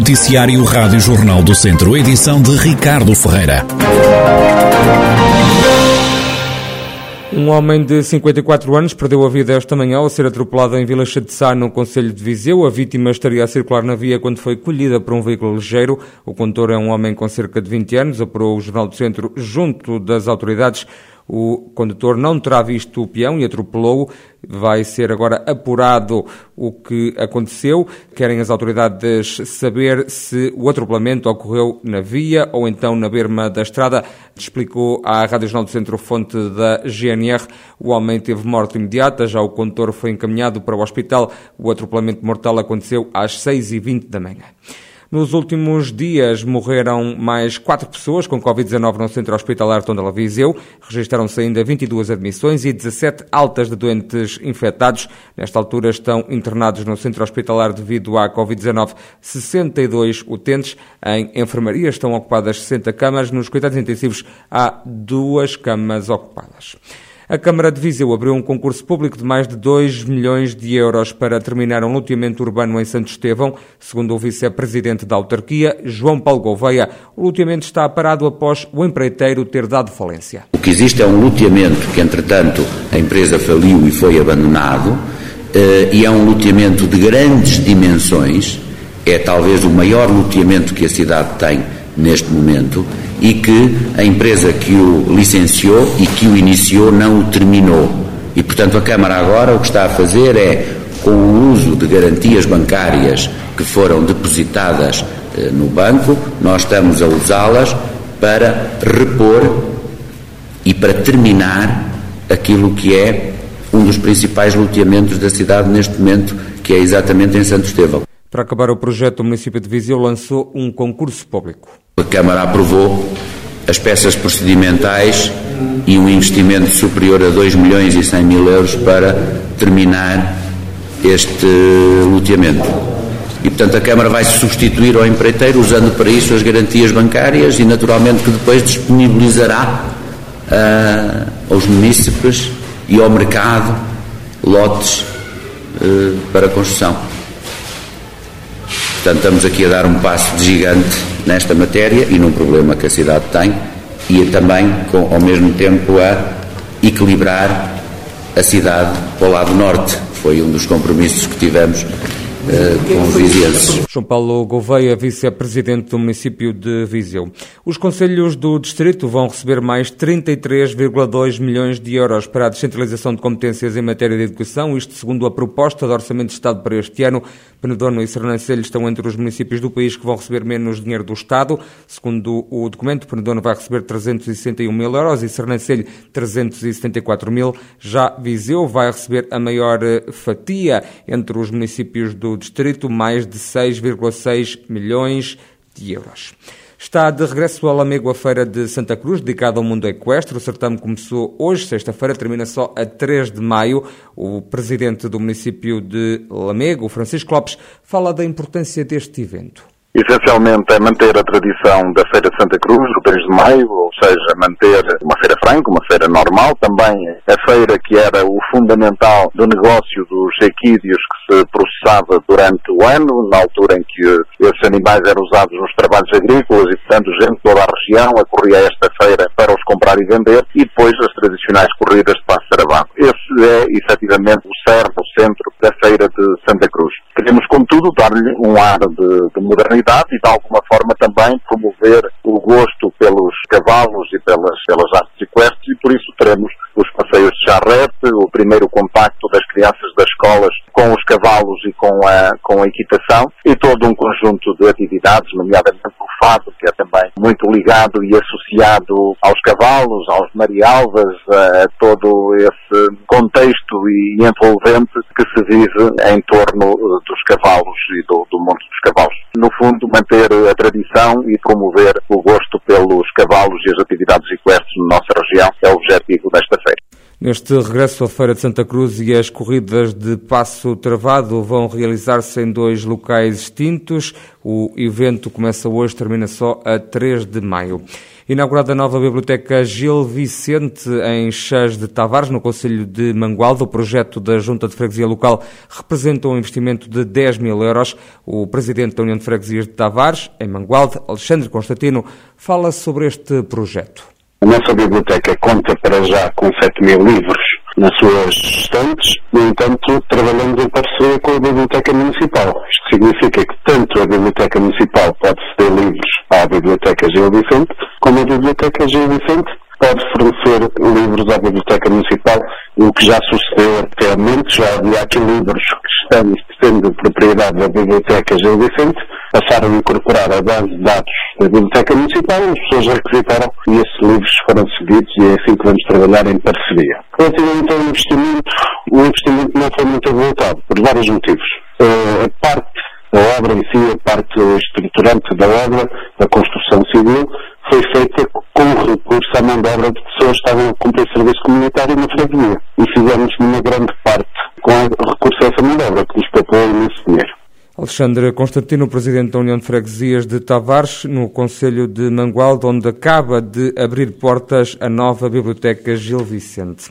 Noticiário Rádio Jornal do Centro, edição de Ricardo Ferreira. Um homem de 54 anos perdeu a vida esta manhã ao ser atropelado em Vila de Sá, no Conselho de Viseu. A vítima estaria a circular na via quando foi colhida por um veículo ligeiro. O condutor é um homem com cerca de 20 anos, apurou o Jornal do Centro junto das autoridades. O condutor não terá visto o peão e atropelou-o. Vai ser agora apurado o que aconteceu. Querem as autoridades saber se o atropelamento ocorreu na via ou então na berma da estrada. Explicou à Rádio Jornal do Centro Fonte da GNR. O homem teve morte imediata, já o condutor foi encaminhado para o hospital. O atropelamento mortal aconteceu às 6h20 da manhã. Nos últimos dias morreram mais quatro pessoas com Covid-19 no centro hospitalar Tondela Viseu. Registaram-se ainda 22 admissões e 17 altas de doentes infectados. Nesta altura estão internados no centro hospitalar devido à Covid-19 62 utentes. Em enfermaria estão ocupadas 60 camas. Nos cuidados intensivos há duas camas ocupadas. A Câmara de Viseu abriu um concurso público de mais de 2 milhões de euros para terminar um loteamento urbano em Santo Estevão. Segundo o vice-presidente da autarquia, João Paulo Gouveia, o loteamento está parado após o empreiteiro ter dado falência. O que existe é um loteamento que, entretanto, a empresa faliu e foi abandonado, eh, e é um loteamento de grandes dimensões, é talvez o maior loteamento que a cidade tem neste momento e que a empresa que o licenciou e que o iniciou não o terminou. E, portanto, a Câmara agora o que está a fazer é, com o uso de garantias bancárias que foram depositadas eh, no banco, nós estamos a usá-las para repor e para terminar aquilo que é um dos principais loteamentos da cidade neste momento, que é exatamente em Santo Estevão. Para acabar o projeto, o município de Viseu lançou um concurso público. A Câmara aprovou as peças procedimentais e um investimento superior a 2 milhões e 100 mil euros para terminar este loteamento. E, portanto, a Câmara vai se substituir ao empreiteiro, usando para isso as garantias bancárias e, naturalmente, que depois disponibilizará uh, aos munícipes e ao mercado lotes uh, para construção. Portanto, estamos aqui a dar um passo de gigante nesta matéria e num problema que a cidade tem e também, com, ao mesmo tempo, a equilibrar a cidade para o lado norte. Foi um dos compromissos que tivemos com os vizinhos. João Paulo Gouveia, vice-presidente do município de Viseu. Os conselhos do distrito vão receber mais 33,2 milhões de euros para a descentralização de competências em matéria de educação, isto segundo a proposta de Orçamento de Estado para este ano. Penedono e Sernancelho estão entre os municípios do país que vão receber menos dinheiro do Estado. Segundo o documento, Penedono vai receber 361 mil euros e Sernancelho 374 mil. Já Viseu vai receber a maior eh, fatia entre os municípios do distrito, mais de 6,6 milhões de euros. Está de regresso ao Lamego a Feira de Santa Cruz, dedicada ao mundo equestre. O certame começou hoje, sexta-feira, termina só a 3 de maio. O presidente do município de Lamego, Francisco Lopes, fala da importância deste evento. Essencialmente é manter a tradição da Feira de Santa Cruz, o 3 de maio, ou seja, manter uma feira franca, uma feira normal, também a feira que era o fundamental do negócio dos equídeos que se processava durante o ano, na altura em que esses animais eram usados nos trabalhos agrícolas e, portanto, gente de toda a região acorria a esta feira para os comprar e vender, e depois as tradicionais corridas de passo saravá. Esse é, efetivamente, o cerne, o centro da Feira de Santa Cruz. Queremos, contudo, dar-lhe um ar de, de modernidade e, de alguma forma, também promover o gosto pelos cavalos e pelas, pelas artes equestres e, por isso, teremos os passeios de charrete, o primeiro contacto das crianças das escolas com os cavalos e com a, com a equitação e todo um conjunto de atividades, nomeadamente fado, que é também muito ligado e associado aos cavalos, aos marialvas, a todo esse contexto e envolvente que se vive em torno dos cavalos e do, do mundo dos cavalos. No fundo, manter a tradição e promover o gosto pelos cavalos e as atividades equestres na nossa região é o objetivo desta feira. Neste regresso à Feira de Santa Cruz e as corridas de passo travado vão realizar-se em dois locais distintos. O evento começa hoje, termina só a 3 de maio. Inaugurada a nova Biblioteca Gil Vicente em Chás de Tavares, no Conselho de Mangualde, o projeto da Junta de Freguesia Local representa um investimento de 10 mil euros. O Presidente da União de Freguesias de Tavares, em Mangualde, Alexandre Constantino, fala sobre este projeto. A nossa biblioteca conta para já com 7 mil livros nas suas estantes, no entanto, trabalhamos em parceria com a Biblioteca Municipal. Isto significa que tanto a Biblioteca Municipal pode ceder livros à Biblioteca Gil Vicente, como a Biblioteca Gil Vicente pode fornecer livros à Biblioteca Municipal, o que já sucedeu atualmente, já havia aqui livros que estão sendo propriedade da Biblioteca Gil Vicente, passaram a incorporar a base de dados da Biblioteca Municipal, as pessoas requisitaram e esses livros foram cedidos e é assim que vamos trabalhar em parceria. Relativamente ao investimento, o investimento não foi muito avultado, por vários motivos. Uh, a parte da obra em si, a parte estruturante da obra, da construção civil, foi feita com recurso à mão de obra de pessoas que estavam a cumprir serviço comunitário na freguesia. E fizemos numa grande parte com recurso a essa mão de obra, que nos poupou imenso dinheiro. Alexandre Constantino, Presidente da União de Freguesias de Tavares, no Conselho de Mangualde, onde acaba de abrir portas a nova Biblioteca Gil Vicente.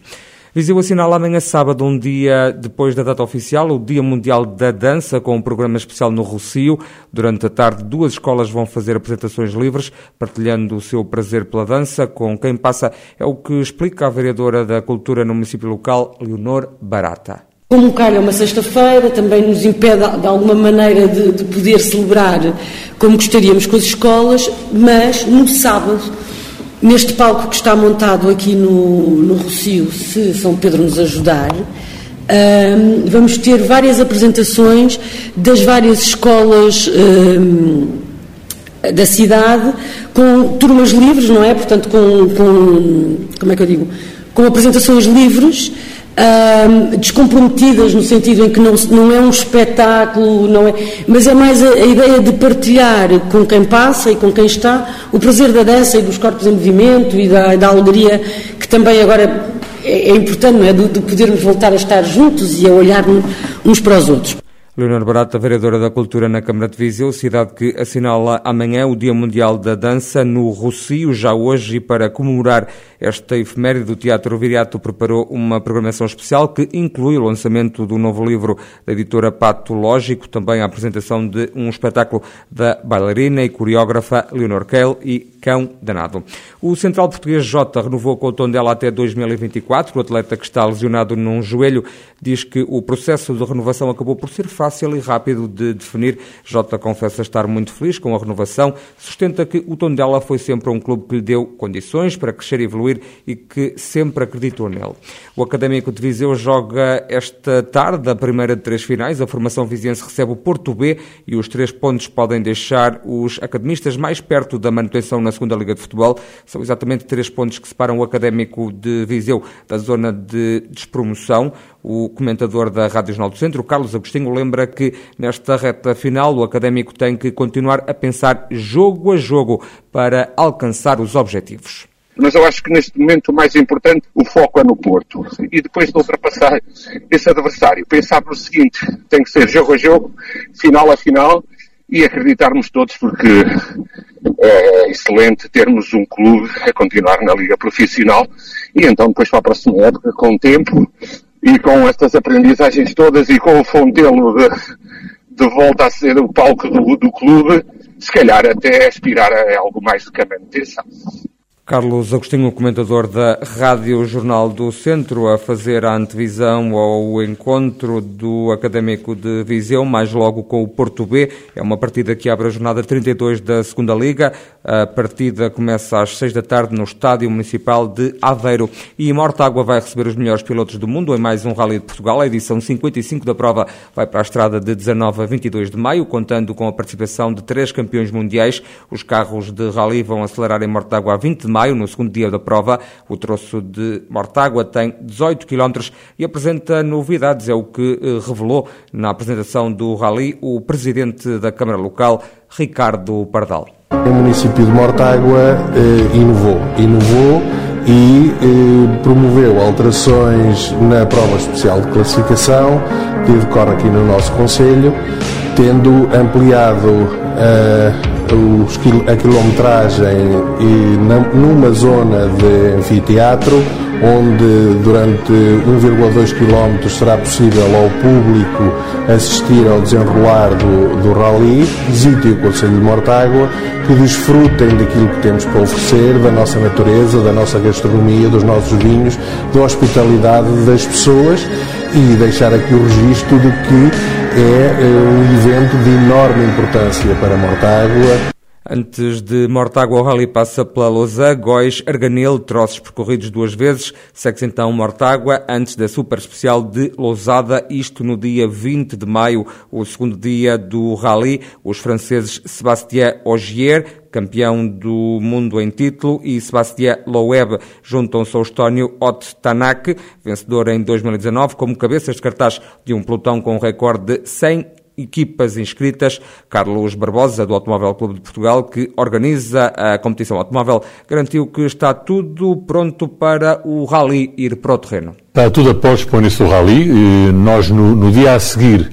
Viseu assinala amanhã sábado, um dia depois da data oficial, o Dia Mundial da Dança, com um programa especial no Rocio. Durante a tarde, duas escolas vão fazer apresentações livres, partilhando o seu prazer pela dança com quem passa. É o que explica a vereadora da Cultura no município local, Leonor Barata. Como calha uma sexta-feira, também nos impede de alguma maneira de, de, poder celebrar como gostaríamos com as escolas, mas no sábado, neste palco que está montado aqui no, no Rocio, se São Pedro nos ajudar, vamos ter várias apresentações das várias escolas da cidade, com turmas livres, não é? Portanto, com, com como é que eu digo? Com apresentações livres descomprometidas no sentido em que não, não é um espetáculo, não é, mas é mais a, a, ideia de partilhar com quem passa e com quem está o prazer da dança e dos corpos em movimento e da, da alegria que também agora é, é importante, não é? De, de, podermos voltar a estar juntos e a olhar uns para os outros. Leonor Barata, vereadora da Cultura na Câmara de Viseu, cidade que assinala amanhã o Dia Mundial da Dança no Rocio, já hoje, e para comemorar esta efeméride, o Teatro Viriato preparou uma programação especial que inclui o lançamento do novo livro da editora Patológico, também a apresentação de um espetáculo da bailarina e coreógrafa Leonor Kehl e Cão Danado. O central português Jota renovou com o tom dela até 2024. O atleta que está lesionado num joelho diz que o processo de renovação acabou por ser fácil fácil e rápido de definir. Jota confessa estar muito feliz com a renovação, sustenta que o Tondela foi sempre um clube que lhe deu condições para crescer e evoluir e que sempre acreditou nele. O Académico de Viseu joga esta tarde a primeira de três finais. A formação viziense recebe o Porto B e os três pontos podem deixar os academistas mais perto da manutenção na segunda Liga de Futebol. São exatamente três pontos que separam o Académico de Viseu da zona de despromoção. O comentador da Rádio Jornal do Centro, Carlos Agostinho, lembra que nesta reta final o académico tem que continuar a pensar jogo a jogo para alcançar os objetivos. Mas eu acho que neste momento o mais importante, o foco é no Porto. E depois de ultrapassar esse adversário, pensar no seguinte, tem que ser jogo a jogo, final a final, e acreditarmos todos porque é excelente termos um clube a continuar na Liga Profissional e então depois para a próxima época, com tempo, e com estas aprendizagens todas e com o Fontelo de, de volta a ser o palco do, do clube, se calhar até aspirar a algo mais do que a manutenção. Carlos Agostinho, comentador da Rádio Jornal do Centro, a fazer a antevisão ao encontro do Académico de Viseu, mais logo com o Porto B. É uma partida que abre a jornada 32 da Segunda Liga. A partida começa às 6 da tarde no Estádio Municipal de Aveiro. E Mortágua vai receber os melhores pilotos do mundo em mais um Rally de Portugal. A edição 55 da prova vai para a estrada de 19 a 22 de maio, contando com a participação de três campeões mundiais. Os carros de Rally vão acelerar em Mortágua a 20 de maio maio, no segundo dia da prova. O troço de Mortágua tem 18 km e apresenta novidades, é o que eh, revelou na apresentação do Rally o presidente da Câmara Local, Ricardo Pardal. O município de Mortágua eh, inovou. Inovou e eh, promoveu alterações na prova especial de classificação que decorre aqui no nosso Conselho, tendo ampliado a quilometragem e numa zona de anfiteatro onde durante 1,2 km será possível ao público assistir ao desenrolar do, do rally. Visite o Conselho de Mortágua, que desfrutem daquilo que temos para oferecer, da nossa natureza, da nossa gastronomia, dos nossos vinhos, da hospitalidade das pessoas e deixar aqui o registro de que é um evento de enorme importância para Mortágua. Antes de Mortágua, o rally passa pela Lousã, Góis, Arganil, troços percorridos duas vezes. Segue-se então Mortágua, antes da super especial de Lousada, isto no dia 20 de maio, o segundo dia do rally. Os franceses Sébastien Ogier, campeão do mundo em título, e Sébastien Loeb juntam-se ao estónio Ott Tanak, vencedor em 2019, como cabeças de cartaz de um pelotão com um recorde de 100 equipas inscritas. Carlos Barbosa, do Automóvel Clube de Portugal, que organiza a competição automóvel, garantiu que está tudo pronto para o rally ir para o terreno. Está tudo a pós para o rally. Nós, no, no dia a seguir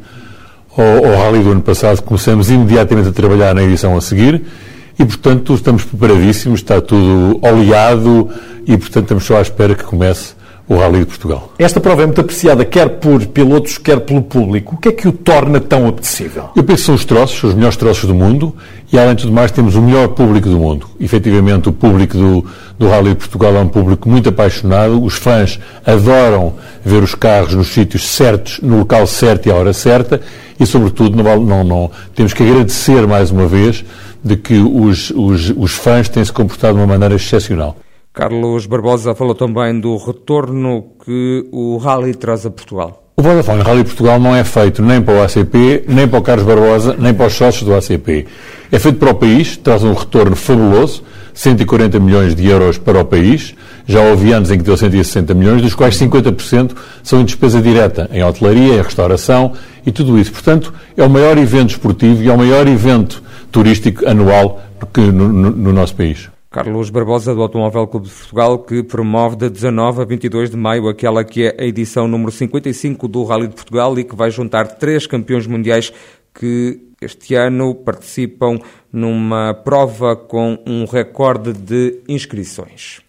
ao, ao rally do ano passado, começamos imediatamente a trabalhar na edição a seguir e, portanto, estamos preparadíssimos, está tudo oleado e, portanto, estamos só à espera que comece o Rally de Portugal. Esta prova é muito apreciada, quer por pilotos, quer pelo público. O que é que o torna tão apetecível? Eu penso que são os troços, os melhores troços do mundo, e além de tudo mais, temos o melhor público do mundo. Efetivamente, o público do, do Rally de Portugal é um público muito apaixonado, os fãs adoram ver os carros nos sítios certos, no local certo e à hora certa, e, sobretudo, não, não, não temos que agradecer mais uma vez de que os, os, os fãs têm se comportado de uma maneira excepcional. Carlos Barbosa falou também do retorno que o Rally traz a Portugal. O Vodafone Rally Portugal não é feito nem para o ACP, nem para o Carlos Barbosa, nem para os sócios do ACP. É feito para o país, traz um retorno fabuloso, 140 milhões de euros para o país. Já houve anos em que deu 160 milhões, dos quais 50% são em despesa direta, em hotelaria, em restauração e tudo isso. Portanto, é o maior evento esportivo e é o maior evento turístico anual no, no, no nosso país. Carlos Barbosa, do Automóvel Clube de Portugal, que promove de 19 a 22 de maio aquela que é a edição número 55 do Rally de Portugal e que vai juntar três campeões mundiais que este ano participam numa prova com um recorde de inscrições.